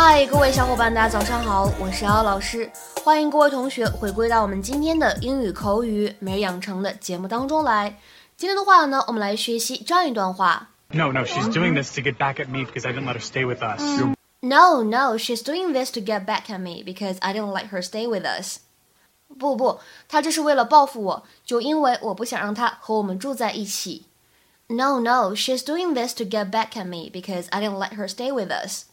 嗨，各位小伙伴，大家早上好，我是姚老师，欢迎各位同学回归到我们今天的英语口语每日养成的节目当中来。今天的话呢，我们来学习这样一段话。No, no, she's doing this to get back at me because I didn't let her stay with us. No, no, she's doing this to get back at me because I didn't let her stay with us. 不不，她这是为了报复我，就因为我不想让她和我们住在一起。No, no, she's doing this to get back at me because I didn't let her stay with us.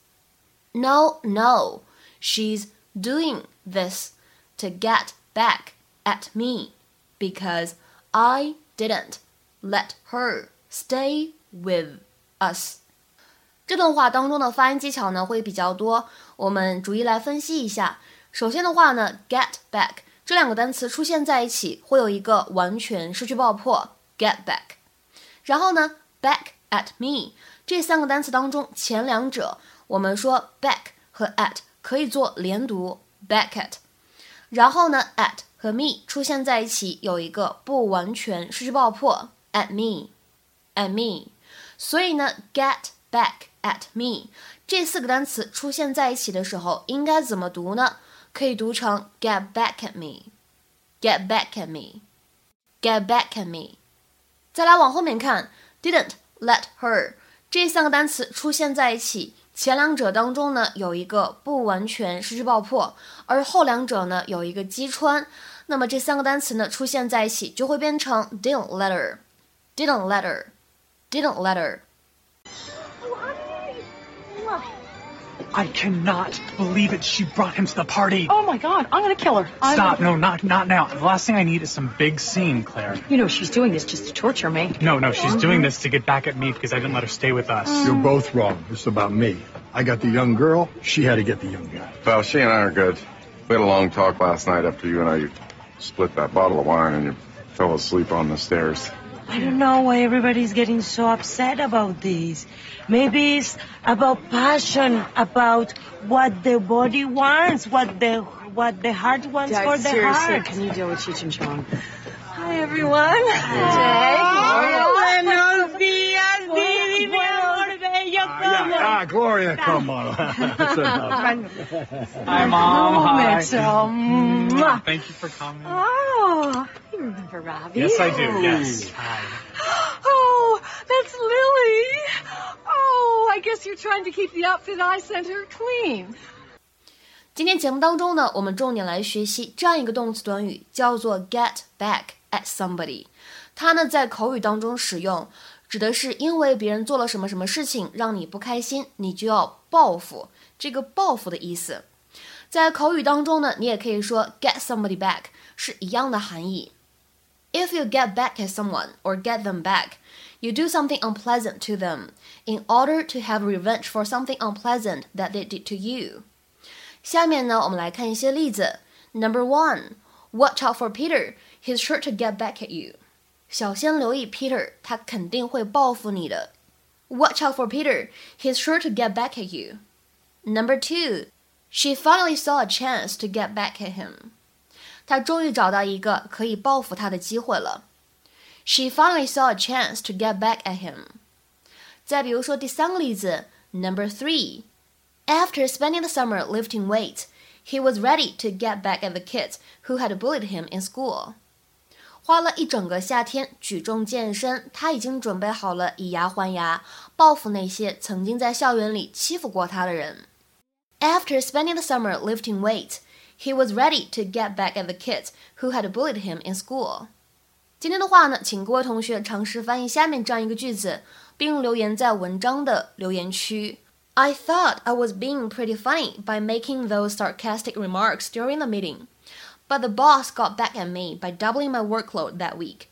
No, no, she's doing this to get back at me because I didn't let her stay with us. 这段话当中的发音技巧呢会比较多，我们逐一来分析一下。首先的话呢，get back 这两个单词出现在一起，会有一个完全失去爆破，get back。然后呢，back at me 这三个单词当中，前两者 我们说 back 和 at 可以做连读，back at。然后呢，at 和 me 出现在一起，有一个不完全失去爆破，at me，at me。所以呢，get back。at me 这四个单词出现在一起的时候，应该怎么读呢？可以读成 get back at me，get back at me，get back at me。再来往后面看，didn't let her 这三个单词出现在一起，前两者当中呢有一个不完全失去爆破，而后两者呢有一个击穿。那么这三个单词呢出现在一起，就会变成 didn't let her，didn't let I cannot believe it. She brought him to the party. Oh my God, I'm gonna kill her. I'm Stop. gonna- No, not not now. The last thing I need is some big scene, Claire. You know she's doing this just to torture me. No, no, she's doing mm-hmm. this to get back at me because I didn't let her stay with us. Mm. You're both wrong. It's about me. I got the young girl. She had to get the young guy. Well, she and I are good. We had a long talk last night after you and I split that bottle of wine and you fell asleep on the stairs. I don't know why everybody's getting so upset about this. Maybe it's about passion, about what the body wants, what the what the heart wants Dad, for the seriously, heart. can you deal with Cheech and Chong? Hi everyone. Buenos días, Ah, Gloria, come on. Hi, Mom. Hi. Mitchell. Mwah. Thank you for coming. Oh, you remember Robbie? Yes, I do. Yes. Hi. Oh, that's Lily. Oh, I guess you're trying to keep the outfit I sent her clean. 今天节目当中呢，我们重点来学习这样一个动词短语，叫做 get back at somebody。它呢在口语当中使用， 指的是因为别人做了什么什么事情让你不开心，你就要报复，这个报复的意思。在口语当中呢，你也可以说 get somebody back，是一样的含义。If you get back at someone or get them back, you do something unpleasant to them in order to have revenge for something unpleasant that they did to you. 下面呢，我们来看一些例子。Number one, watch out for Peter. He's sure to get back at you. 小心留意 Peter，他肯定会报复你的。Watch out for Peter. He's sure to get back at you. Number two, she finally saw a chance to get back at him. 她终于找到一个可以报复他的机会了。She finally saw a chance to get back at him. 再比如说第三个例子，Number three. After spending the summer lifting weights, he was ready to get back at the kids who had bullied him in school. 花了一整个夏天举重健身，他已经准备好了以牙还牙，报复那些曾经在校园里欺负过他的人。After spending the summer lifting weights, he was ready to get back at the kids who had bullied him in school. 今天的话呢，请各位同学尝试翻译下面这样一个句子，并留言在文章的留言区。I thought I was being pretty funny by making those sarcastic remarks during the meeting, but the boss got back at me by doubling my workload that week.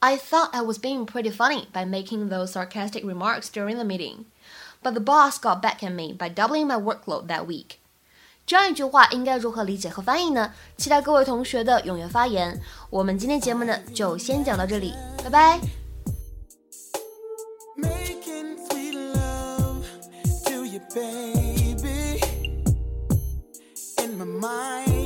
I thought I was being pretty funny by making those sarcastic remarks during the meeting, but the boss got back at me by doubling my workload that week. 这样一句话应该如何理解和翻译呢？期待各位同学的踊跃发言。我们今天节目呢就先讲到这里，拜拜。 Making sweet love to you, baby. In my mind,